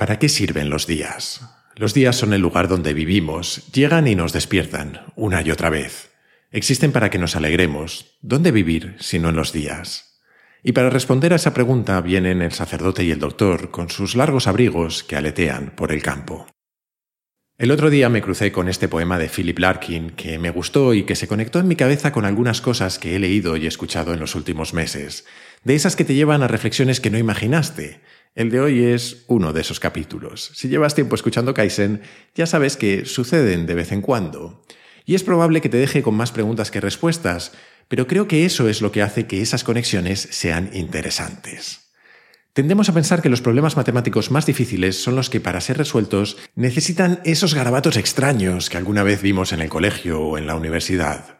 ¿Para qué sirven los días? Los días son el lugar donde vivimos, llegan y nos despiertan, una y otra vez. Existen para que nos alegremos. ¿Dónde vivir si no en los días? Y para responder a esa pregunta vienen el sacerdote y el doctor con sus largos abrigos que aletean por el campo. El otro día me crucé con este poema de Philip Larkin que me gustó y que se conectó en mi cabeza con algunas cosas que he leído y escuchado en los últimos meses, de esas que te llevan a reflexiones que no imaginaste, el de hoy es uno de esos capítulos. Si llevas tiempo escuchando Kaizen, ya sabes que suceden de vez en cuando. Y es probable que te deje con más preguntas que respuestas, pero creo que eso es lo que hace que esas conexiones sean interesantes. Tendemos a pensar que los problemas matemáticos más difíciles son los que para ser resueltos necesitan esos garabatos extraños que alguna vez vimos en el colegio o en la universidad.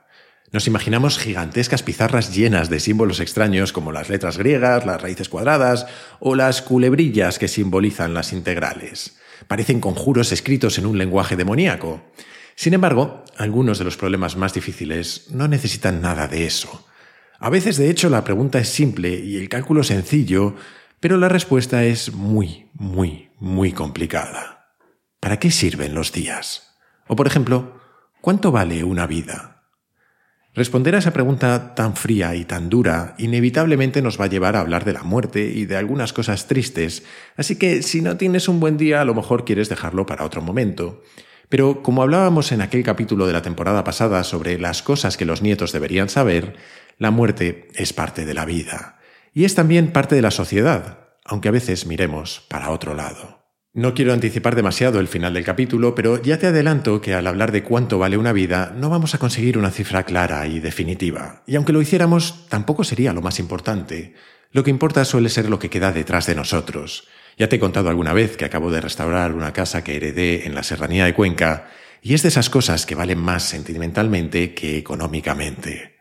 Nos imaginamos gigantescas pizarras llenas de símbolos extraños como las letras griegas, las raíces cuadradas o las culebrillas que simbolizan las integrales. Parecen conjuros escritos en un lenguaje demoníaco. Sin embargo, algunos de los problemas más difíciles no necesitan nada de eso. A veces, de hecho, la pregunta es simple y el cálculo sencillo, pero la respuesta es muy, muy, muy complicada. ¿Para qué sirven los días? O, por ejemplo, ¿cuánto vale una vida? Responder a esa pregunta tan fría y tan dura inevitablemente nos va a llevar a hablar de la muerte y de algunas cosas tristes, así que si no tienes un buen día a lo mejor quieres dejarlo para otro momento. Pero como hablábamos en aquel capítulo de la temporada pasada sobre las cosas que los nietos deberían saber, la muerte es parte de la vida y es también parte de la sociedad, aunque a veces miremos para otro lado. No quiero anticipar demasiado el final del capítulo, pero ya te adelanto que al hablar de cuánto vale una vida, no vamos a conseguir una cifra clara y definitiva. Y aunque lo hiciéramos, tampoco sería lo más importante. Lo que importa suele ser lo que queda detrás de nosotros. Ya te he contado alguna vez que acabo de restaurar una casa que heredé en la serranía de Cuenca, y es de esas cosas que valen más sentimentalmente que económicamente.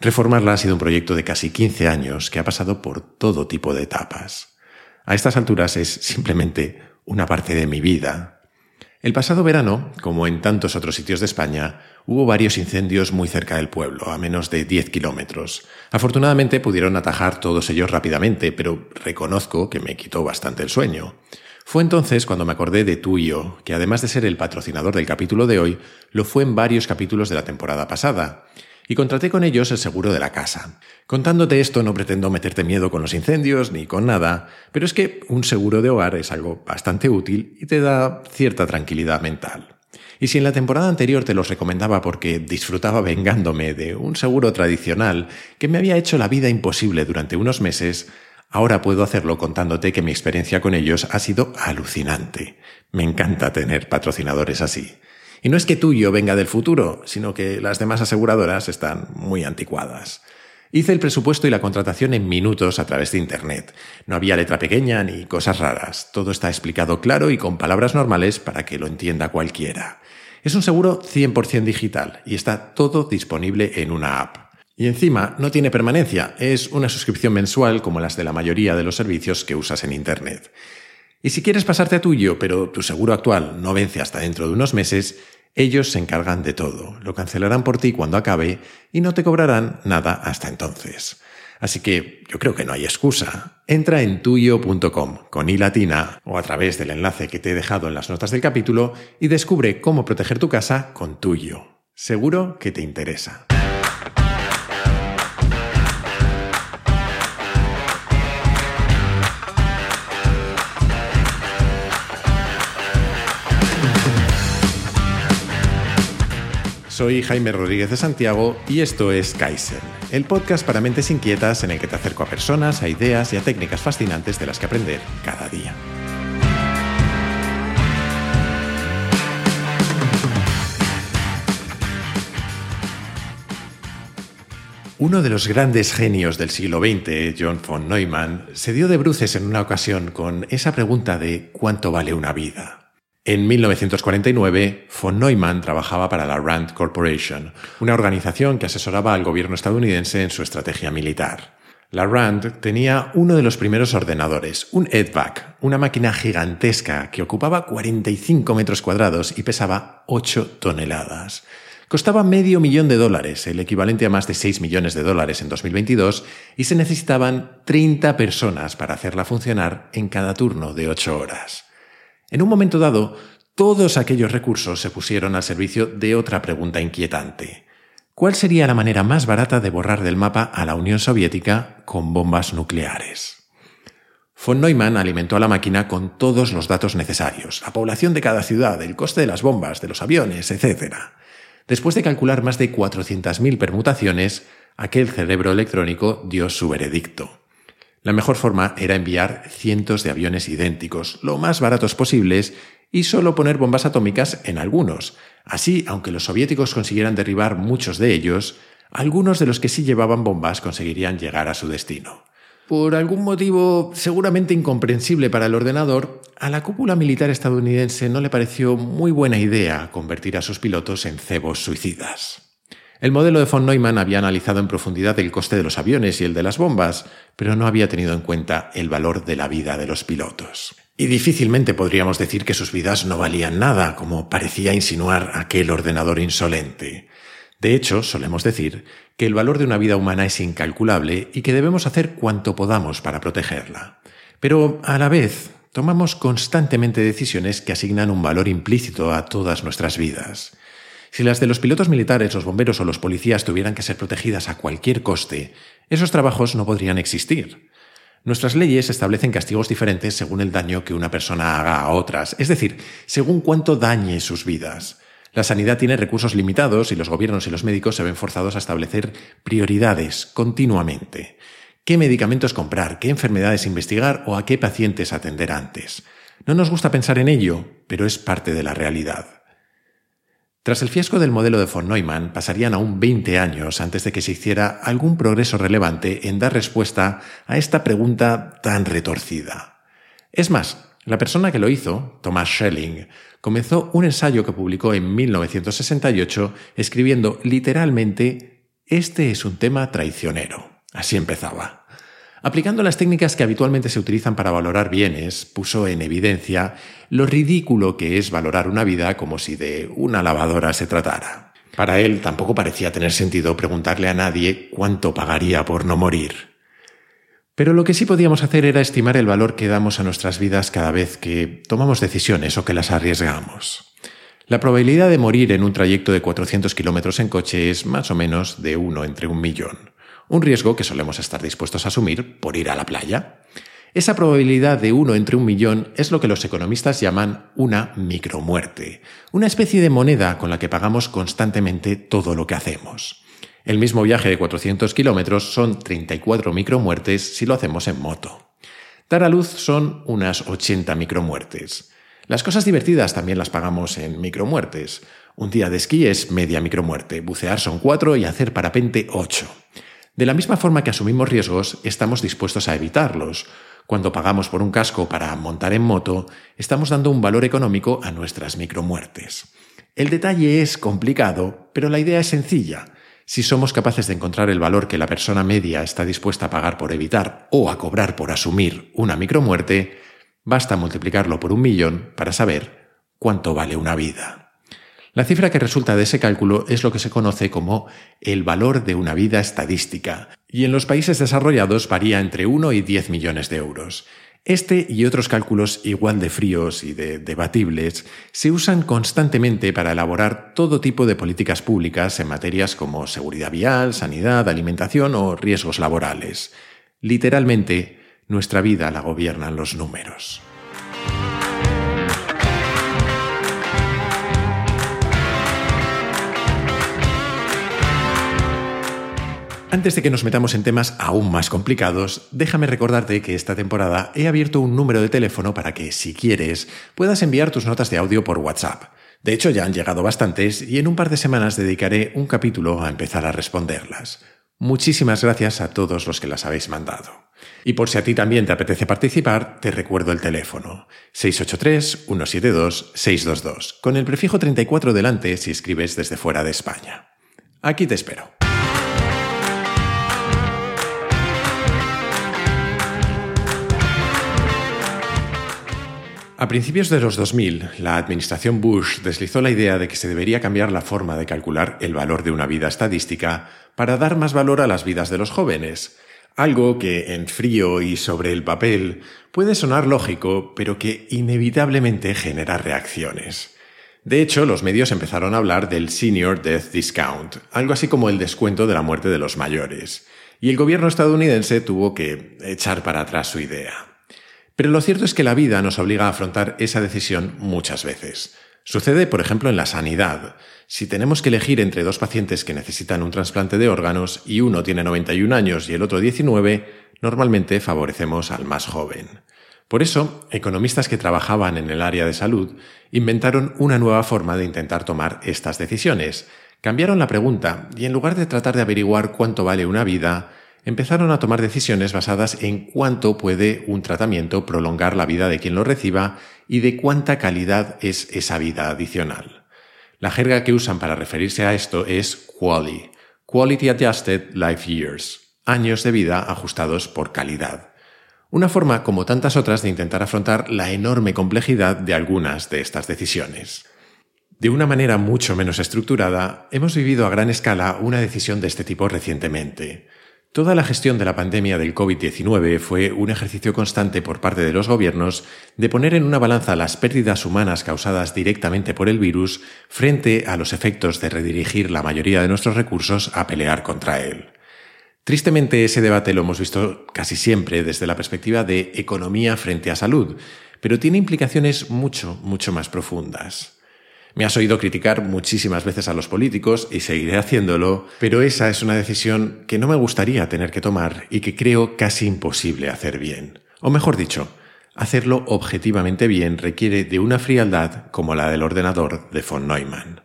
Reformarla ha sido un proyecto de casi 15 años que ha pasado por todo tipo de etapas. A estas alturas es simplemente una parte de mi vida. El pasado verano, como en tantos otros sitios de España, hubo varios incendios muy cerca del pueblo, a menos de 10 kilómetros. Afortunadamente pudieron atajar todos ellos rápidamente, pero reconozco que me quitó bastante el sueño. Fue entonces cuando me acordé de tú y yo, que además de ser el patrocinador del capítulo de hoy, lo fue en varios capítulos de la temporada pasada y contraté con ellos el seguro de la casa. Contándote esto no pretendo meterte miedo con los incendios ni con nada, pero es que un seguro de hogar es algo bastante útil y te da cierta tranquilidad mental. Y si en la temporada anterior te los recomendaba porque disfrutaba vengándome de un seguro tradicional que me había hecho la vida imposible durante unos meses, ahora puedo hacerlo contándote que mi experiencia con ellos ha sido alucinante. Me encanta tener patrocinadores así. Y no es que tuyo venga del futuro, sino que las demás aseguradoras están muy anticuadas. Hice el presupuesto y la contratación en minutos a través de Internet. No había letra pequeña ni cosas raras. Todo está explicado claro y con palabras normales para que lo entienda cualquiera. Es un seguro 100% digital y está todo disponible en una app. Y encima no tiene permanencia, es una suscripción mensual como las de la mayoría de los servicios que usas en Internet. Y si quieres pasarte a tuyo, pero tu seguro actual no vence hasta dentro de unos meses, ellos se encargan de todo, lo cancelarán por ti cuando acabe y no te cobrarán nada hasta entonces. Así que yo creo que no hay excusa. Entra en tuyo.com con i latina o a través del enlace que te he dejado en las notas del capítulo y descubre cómo proteger tu casa con tuyo. Seguro que te interesa. Soy Jaime Rodríguez de Santiago y esto es Kaizen, el podcast para mentes inquietas en el que te acerco a personas, a ideas y a técnicas fascinantes de las que aprender cada día. Uno de los grandes genios del siglo XX, John von Neumann, se dio de bruces en una ocasión con esa pregunta de ¿cuánto vale una vida? En 1949, von Neumann trabajaba para la RAND Corporation, una organización que asesoraba al gobierno estadounidense en su estrategia militar. La RAND tenía uno de los primeros ordenadores, un EDVAC, una máquina gigantesca que ocupaba 45 metros cuadrados y pesaba 8 toneladas. Costaba medio millón de dólares, el equivalente a más de 6 millones de dólares en 2022, y se necesitaban 30 personas para hacerla funcionar en cada turno de 8 horas. En un momento dado, todos aquellos recursos se pusieron al servicio de otra pregunta inquietante. ¿Cuál sería la manera más barata de borrar del mapa a la Unión Soviética con bombas nucleares? Von Neumann alimentó a la máquina con todos los datos necesarios, la población de cada ciudad, el coste de las bombas, de los aviones, etc. Después de calcular más de 400.000 permutaciones, aquel cerebro electrónico dio su veredicto. La mejor forma era enviar cientos de aviones idénticos, lo más baratos posibles, y solo poner bombas atómicas en algunos. Así, aunque los soviéticos consiguieran derribar muchos de ellos, algunos de los que sí llevaban bombas conseguirían llegar a su destino. Por algún motivo seguramente incomprensible para el ordenador, a la cúpula militar estadounidense no le pareció muy buena idea convertir a sus pilotos en cebos suicidas. El modelo de von Neumann había analizado en profundidad el coste de los aviones y el de las bombas, pero no había tenido en cuenta el valor de la vida de los pilotos. Y difícilmente podríamos decir que sus vidas no valían nada, como parecía insinuar aquel ordenador insolente. De hecho, solemos decir que el valor de una vida humana es incalculable y que debemos hacer cuanto podamos para protegerla. Pero, a la vez, tomamos constantemente decisiones que asignan un valor implícito a todas nuestras vidas. Si las de los pilotos militares, los bomberos o los policías tuvieran que ser protegidas a cualquier coste, esos trabajos no podrían existir. Nuestras leyes establecen castigos diferentes según el daño que una persona haga a otras, es decir, según cuánto dañe sus vidas. La sanidad tiene recursos limitados y los gobiernos y los médicos se ven forzados a establecer prioridades continuamente. ¿Qué medicamentos comprar? ¿Qué enfermedades investigar? ¿O a qué pacientes atender antes? No nos gusta pensar en ello, pero es parte de la realidad. Tras el fiasco del modelo de von Neumann, pasarían aún 20 años antes de que se hiciera algún progreso relevante en dar respuesta a esta pregunta tan retorcida. Es más, la persona que lo hizo, Thomas Schelling, comenzó un ensayo que publicó en 1968 escribiendo literalmente Este es un tema traicionero. Así empezaba. Aplicando las técnicas que habitualmente se utilizan para valorar bienes, puso en evidencia lo ridículo que es valorar una vida como si de una lavadora se tratara. Para él tampoco parecía tener sentido preguntarle a nadie cuánto pagaría por no morir. Pero lo que sí podíamos hacer era estimar el valor que damos a nuestras vidas cada vez que tomamos decisiones o que las arriesgamos. La probabilidad de morir en un trayecto de 400 kilómetros en coche es más o menos de uno entre un millón un riesgo que solemos estar dispuestos a asumir por ir a la playa. Esa probabilidad de uno entre un millón es lo que los economistas llaman una micromuerte, una especie de moneda con la que pagamos constantemente todo lo que hacemos. El mismo viaje de 400 kilómetros son 34 micromuertes si lo hacemos en moto. Dar a luz son unas 80 micromuertes. Las cosas divertidas también las pagamos en micromuertes. Un día de esquí es media micromuerte, bucear son 4 y hacer parapente 8. De la misma forma que asumimos riesgos, estamos dispuestos a evitarlos. Cuando pagamos por un casco para montar en moto, estamos dando un valor económico a nuestras micromuertes. El detalle es complicado, pero la idea es sencilla. Si somos capaces de encontrar el valor que la persona media está dispuesta a pagar por evitar o a cobrar por asumir una micromuerte, basta multiplicarlo por un millón para saber cuánto vale una vida. La cifra que resulta de ese cálculo es lo que se conoce como el valor de una vida estadística, y en los países desarrollados varía entre 1 y 10 millones de euros. Este y otros cálculos igual de fríos y de debatibles se usan constantemente para elaborar todo tipo de políticas públicas en materias como seguridad vial, sanidad, alimentación o riesgos laborales. Literalmente, nuestra vida la gobiernan los números. Antes de que nos metamos en temas aún más complicados, déjame recordarte que esta temporada he abierto un número de teléfono para que, si quieres, puedas enviar tus notas de audio por WhatsApp. De hecho, ya han llegado bastantes y en un par de semanas dedicaré un capítulo a empezar a responderlas. Muchísimas gracias a todos los que las habéis mandado. Y por si a ti también te apetece participar, te recuerdo el teléfono 683-172-622, con el prefijo 34 delante si escribes desde fuera de España. Aquí te espero. A principios de los 2000, la administración Bush deslizó la idea de que se debería cambiar la forma de calcular el valor de una vida estadística para dar más valor a las vidas de los jóvenes. Algo que en frío y sobre el papel puede sonar lógico, pero que inevitablemente genera reacciones. De hecho, los medios empezaron a hablar del Senior Death Discount, algo así como el descuento de la muerte de los mayores, y el gobierno estadounidense tuvo que echar para atrás su idea. Pero lo cierto es que la vida nos obliga a afrontar esa decisión muchas veces. Sucede, por ejemplo, en la sanidad. Si tenemos que elegir entre dos pacientes que necesitan un trasplante de órganos y uno tiene 91 años y el otro 19, normalmente favorecemos al más joven. Por eso, economistas que trabajaban en el área de salud inventaron una nueva forma de intentar tomar estas decisiones. Cambiaron la pregunta y en lugar de tratar de averiguar cuánto vale una vida, empezaron a tomar decisiones basadas en cuánto puede un tratamiento prolongar la vida de quien lo reciba y de cuánta calidad es esa vida adicional. La jerga que usan para referirse a esto es QALY, Quality Adjusted Life Years, años de vida ajustados por calidad. Una forma, como tantas otras, de intentar afrontar la enorme complejidad de algunas de estas decisiones. De una manera mucho menos estructurada, hemos vivido a gran escala una decisión de este tipo recientemente. Toda la gestión de la pandemia del COVID-19 fue un ejercicio constante por parte de los gobiernos de poner en una balanza las pérdidas humanas causadas directamente por el virus frente a los efectos de redirigir la mayoría de nuestros recursos a pelear contra él. Tristemente ese debate lo hemos visto casi siempre desde la perspectiva de economía frente a salud, pero tiene implicaciones mucho, mucho más profundas. Me has oído criticar muchísimas veces a los políticos y seguiré haciéndolo, pero esa es una decisión que no me gustaría tener que tomar y que creo casi imposible hacer bien. O mejor dicho, hacerlo objetivamente bien requiere de una frialdad como la del ordenador de von Neumann.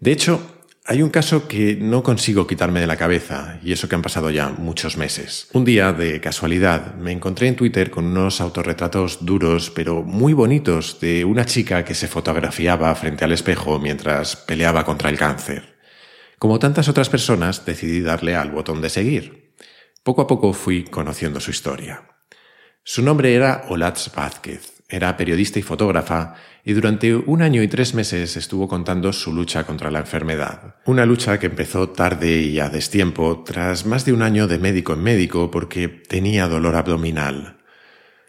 De hecho, hay un caso que no consigo quitarme de la cabeza, y eso que han pasado ya muchos meses. Un día, de casualidad, me encontré en Twitter con unos autorretratos duros pero muy bonitos de una chica que se fotografiaba frente al espejo mientras peleaba contra el cáncer. Como tantas otras personas, decidí darle al botón de seguir. Poco a poco fui conociendo su historia. Su nombre era Olatz Vázquez era periodista y fotógrafa y durante un año y tres meses estuvo contando su lucha contra la enfermedad. Una lucha que empezó tarde y a destiempo, tras más de un año de médico en médico porque tenía dolor abdominal.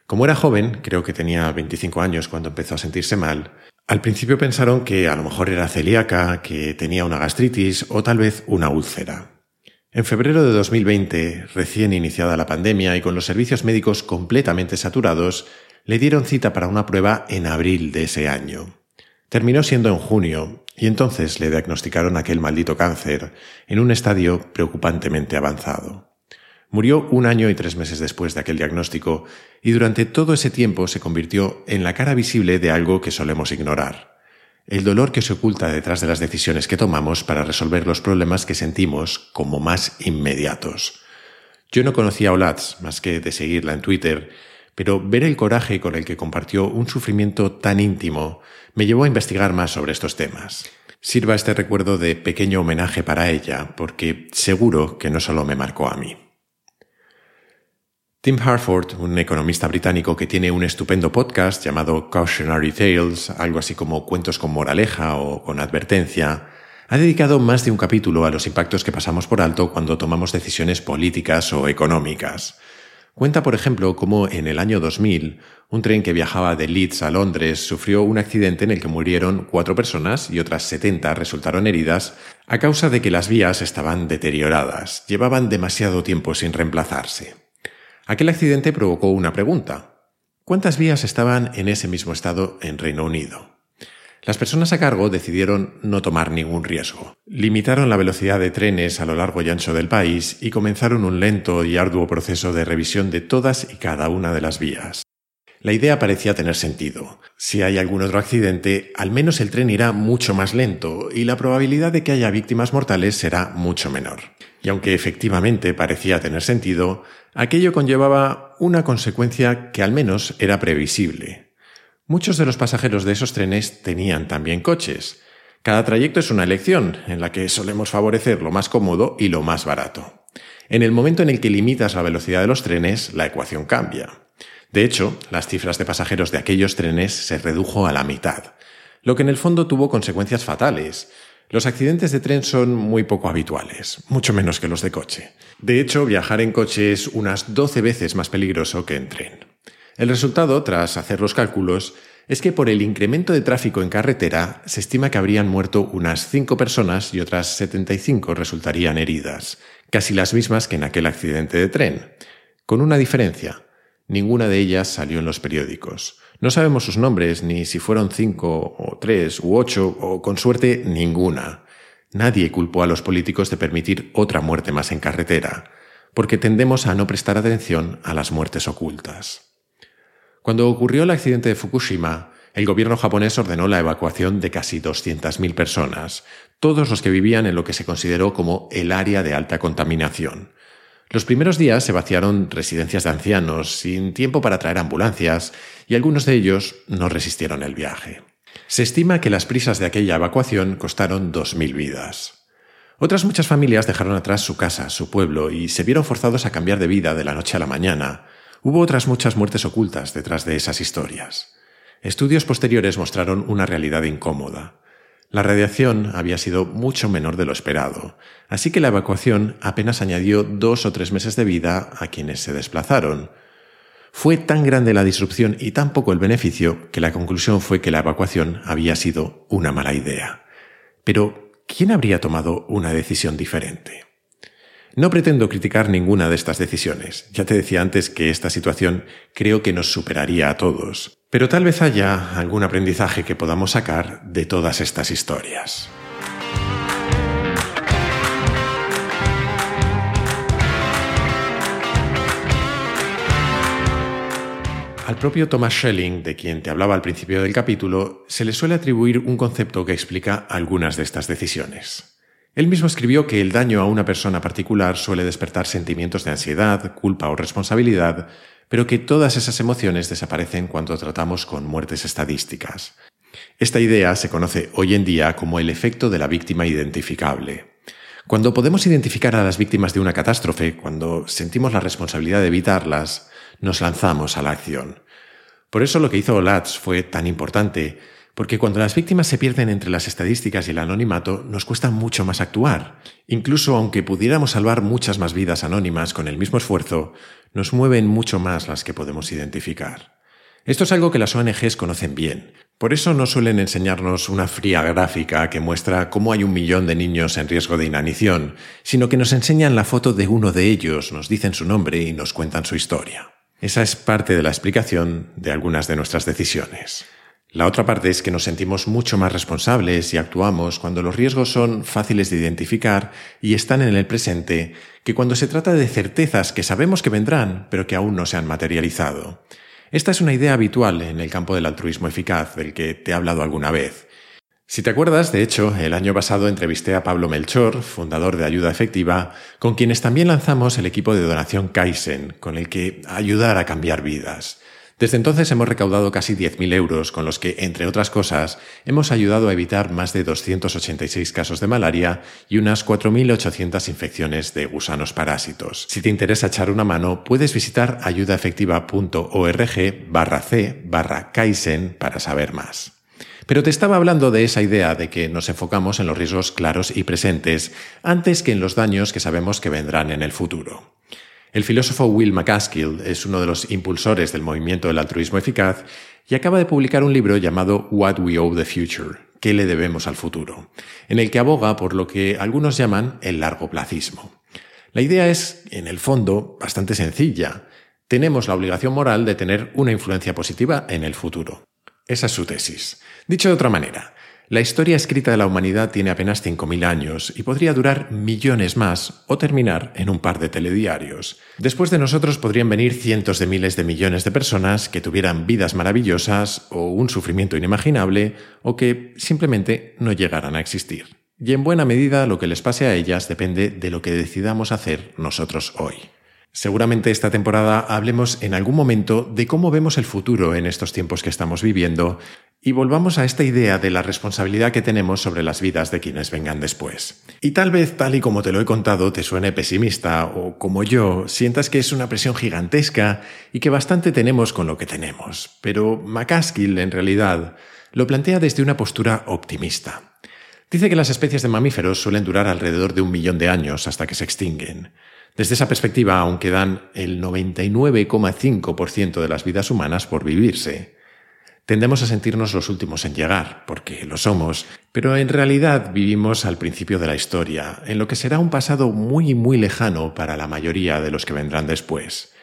Como era joven, creo que tenía 25 años cuando empezó a sentirse mal, al principio pensaron que a lo mejor era celíaca, que tenía una gastritis o tal vez una úlcera. En febrero de 2020, recién iniciada la pandemia y con los servicios médicos completamente saturados, le dieron cita para una prueba en abril de ese año. Terminó siendo en junio, y entonces le diagnosticaron aquel maldito cáncer en un estadio preocupantemente avanzado. Murió un año y tres meses después de aquel diagnóstico, y durante todo ese tiempo se convirtió en la cara visible de algo que solemos ignorar, el dolor que se oculta detrás de las decisiones que tomamos para resolver los problemas que sentimos como más inmediatos. Yo no conocía a Olatz más que de seguirla en Twitter pero ver el coraje con el que compartió un sufrimiento tan íntimo me llevó a investigar más sobre estos temas. Sirva este recuerdo de pequeño homenaje para ella, porque seguro que no solo me marcó a mí. Tim Harford, un economista británico que tiene un estupendo podcast llamado Cautionary Tales, algo así como cuentos con moraleja o con advertencia, ha dedicado más de un capítulo a los impactos que pasamos por alto cuando tomamos decisiones políticas o económicas. Cuenta, por ejemplo, cómo en el año 2000 un tren que viajaba de Leeds a Londres sufrió un accidente en el que murieron cuatro personas y otras 70 resultaron heridas a causa de que las vías estaban deterioradas, llevaban demasiado tiempo sin reemplazarse. Aquel accidente provocó una pregunta. ¿Cuántas vías estaban en ese mismo estado en Reino Unido? Las personas a cargo decidieron no tomar ningún riesgo. Limitaron la velocidad de trenes a lo largo y ancho del país y comenzaron un lento y arduo proceso de revisión de todas y cada una de las vías. La idea parecía tener sentido. Si hay algún otro accidente, al menos el tren irá mucho más lento y la probabilidad de que haya víctimas mortales será mucho menor. Y aunque efectivamente parecía tener sentido, aquello conllevaba una consecuencia que al menos era previsible. Muchos de los pasajeros de esos trenes tenían también coches. Cada trayecto es una elección, en la que solemos favorecer lo más cómodo y lo más barato. En el momento en el que limitas la velocidad de los trenes, la ecuación cambia. De hecho, las cifras de pasajeros de aquellos trenes se redujo a la mitad, lo que en el fondo tuvo consecuencias fatales. Los accidentes de tren son muy poco habituales, mucho menos que los de coche. De hecho, viajar en coche es unas 12 veces más peligroso que en tren. El resultado, tras hacer los cálculos, es que por el incremento de tráfico en carretera se estima que habrían muerto unas 5 personas y otras 75 resultarían heridas, casi las mismas que en aquel accidente de tren. Con una diferencia, ninguna de ellas salió en los periódicos. No sabemos sus nombres, ni si fueron cinco o tres u ocho, o con suerte ninguna. Nadie culpó a los políticos de permitir otra muerte más en carretera, porque tendemos a no prestar atención a las muertes ocultas. Cuando ocurrió el accidente de Fukushima, el gobierno japonés ordenó la evacuación de casi 200.000 personas, todos los que vivían en lo que se consideró como el área de alta contaminación, los primeros días se vaciaron residencias de ancianos, sin tiempo para traer ambulancias, y algunos de ellos no resistieron el viaje. Se estima que las prisas de aquella evacuación costaron 2.000 vidas. Otras muchas familias dejaron atrás su casa, su pueblo, y se vieron forzados a cambiar de vida de la noche a la mañana. Hubo otras muchas muertes ocultas detrás de esas historias. Estudios posteriores mostraron una realidad incómoda. La radiación había sido mucho menor de lo esperado, así que la evacuación apenas añadió dos o tres meses de vida a quienes se desplazaron. Fue tan grande la disrupción y tan poco el beneficio que la conclusión fue que la evacuación había sido una mala idea. Pero, ¿quién habría tomado una decisión diferente? No pretendo criticar ninguna de estas decisiones. Ya te decía antes que esta situación creo que nos superaría a todos. Pero tal vez haya algún aprendizaje que podamos sacar de todas estas historias. Al propio Thomas Schelling, de quien te hablaba al principio del capítulo, se le suele atribuir un concepto que explica algunas de estas decisiones. Él mismo escribió que el daño a una persona particular suele despertar sentimientos de ansiedad, culpa o responsabilidad, pero que todas esas emociones desaparecen cuando tratamos con muertes estadísticas. Esta idea se conoce hoy en día como el efecto de la víctima identificable. Cuando podemos identificar a las víctimas de una catástrofe, cuando sentimos la responsabilidad de evitarlas, nos lanzamos a la acción. Por eso lo que hizo Latz fue tan importante, porque cuando las víctimas se pierden entre las estadísticas y el anonimato, nos cuesta mucho más actuar. Incluso aunque pudiéramos salvar muchas más vidas anónimas con el mismo esfuerzo, nos mueven mucho más las que podemos identificar. Esto es algo que las ONGs conocen bien. Por eso no suelen enseñarnos una fría gráfica que muestra cómo hay un millón de niños en riesgo de inanición, sino que nos enseñan la foto de uno de ellos, nos dicen su nombre y nos cuentan su historia. Esa es parte de la explicación de algunas de nuestras decisiones. La otra parte es que nos sentimos mucho más responsables y actuamos cuando los riesgos son fáciles de identificar y están en el presente que cuando se trata de certezas que sabemos que vendrán pero que aún no se han materializado. Esta es una idea habitual en el campo del altruismo eficaz del que te he hablado alguna vez. Si te acuerdas, de hecho, el año pasado entrevisté a Pablo Melchor, fundador de Ayuda Efectiva, con quienes también lanzamos el equipo de donación Kaizen, con el que ayudar a cambiar vidas. Desde entonces hemos recaudado casi 10.000 euros, con los que, entre otras cosas, hemos ayudado a evitar más de 286 casos de malaria y unas 4.800 infecciones de gusanos parásitos. Si te interesa echar una mano, puedes visitar ayudaefectiva.org barra c barra Kaizen para saber más. Pero te estaba hablando de esa idea de que nos enfocamos en los riesgos claros y presentes antes que en los daños que sabemos que vendrán en el futuro. El filósofo Will MacAskill es uno de los impulsores del movimiento del altruismo eficaz y acaba de publicar un libro llamado What We Owe the Future, ¿qué le debemos al futuro?, en el que aboga por lo que algunos llaman el largoplacismo. La idea es, en el fondo, bastante sencilla. Tenemos la obligación moral de tener una influencia positiva en el futuro. Esa es su tesis. Dicho de otra manera, la historia escrita de la humanidad tiene apenas 5.000 años y podría durar millones más o terminar en un par de telediarios. Después de nosotros podrían venir cientos de miles de millones de personas que tuvieran vidas maravillosas o un sufrimiento inimaginable o que simplemente no llegaran a existir. Y en buena medida lo que les pase a ellas depende de lo que decidamos hacer nosotros hoy. Seguramente esta temporada hablemos en algún momento de cómo vemos el futuro en estos tiempos que estamos viviendo y volvamos a esta idea de la responsabilidad que tenemos sobre las vidas de quienes vengan después. Y tal vez, tal y como te lo he contado, te suene pesimista o como yo, sientas que es una presión gigantesca y que bastante tenemos con lo que tenemos. Pero McCaskill, en realidad, lo plantea desde una postura optimista. Dice que las especies de mamíferos suelen durar alrededor de un millón de años hasta que se extinguen. Desde esa perspectiva aún quedan el 99,5% de las vidas humanas por vivirse. Tendemos a sentirnos los últimos en llegar, porque lo somos, pero en realidad vivimos al principio de la historia, en lo que será un pasado muy muy lejano para la mayoría de los que vendrán después.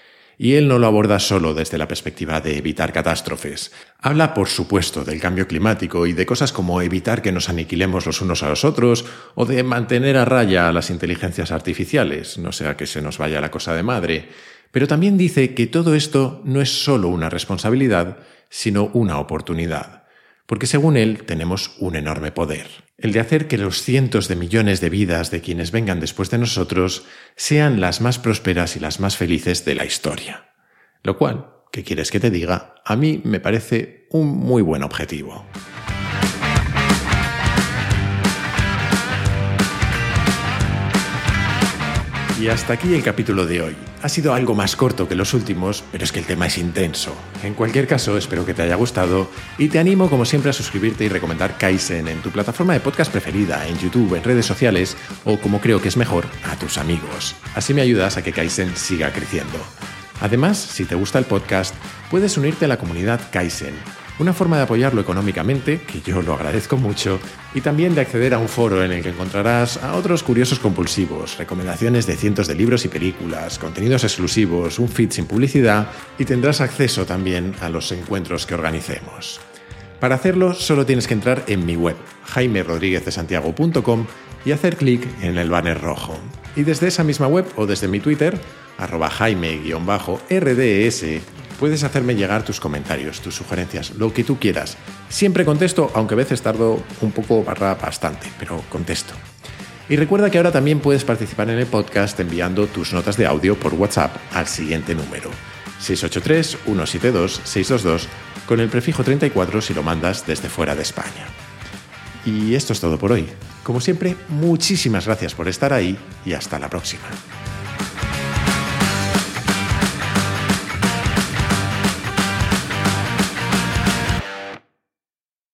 Y él no lo aborda solo desde la perspectiva de evitar catástrofes. Habla, por supuesto, del cambio climático y de cosas como evitar que nos aniquilemos los unos a los otros o de mantener a raya a las inteligencias artificiales, no sea que se nos vaya la cosa de madre. Pero también dice que todo esto no es solo una responsabilidad, sino una oportunidad. Porque según él tenemos un enorme poder, el de hacer que los cientos de millones de vidas de quienes vengan después de nosotros sean las más prósperas y las más felices de la historia. Lo cual, ¿qué quieres que te diga? A mí me parece un muy buen objetivo. Y hasta aquí el capítulo de hoy. Ha sido algo más corto que los últimos, pero es que el tema es intenso. En cualquier caso, espero que te haya gustado y te animo como siempre a suscribirte y recomendar Kaizen en tu plataforma de podcast preferida, en YouTube, en redes sociales o como creo que es mejor, a tus amigos. Así me ayudas a que Kaizen siga creciendo. Además, si te gusta el podcast, puedes unirte a la comunidad Kaizen una forma de apoyarlo económicamente, que yo lo agradezco mucho, y también de acceder a un foro en el que encontrarás a otros curiosos compulsivos, recomendaciones de cientos de libros y películas, contenidos exclusivos, un feed sin publicidad y tendrás acceso también a los encuentros que organicemos. Para hacerlo solo tienes que entrar en mi web, jaimerodríguezdesantiago.com y hacer clic en el banner rojo. Y desde esa misma web o desde mi Twitter, arroba jaime-rds, puedes hacerme llegar tus comentarios, tus sugerencias, lo que tú quieras. Siempre contesto, aunque a veces tardo un poco barra bastante, pero contesto. Y recuerda que ahora también puedes participar en el podcast enviando tus notas de audio por WhatsApp al siguiente número. 683-172-622 con el prefijo 34 si lo mandas desde fuera de España. Y esto es todo por hoy. Como siempre, muchísimas gracias por estar ahí y hasta la próxima.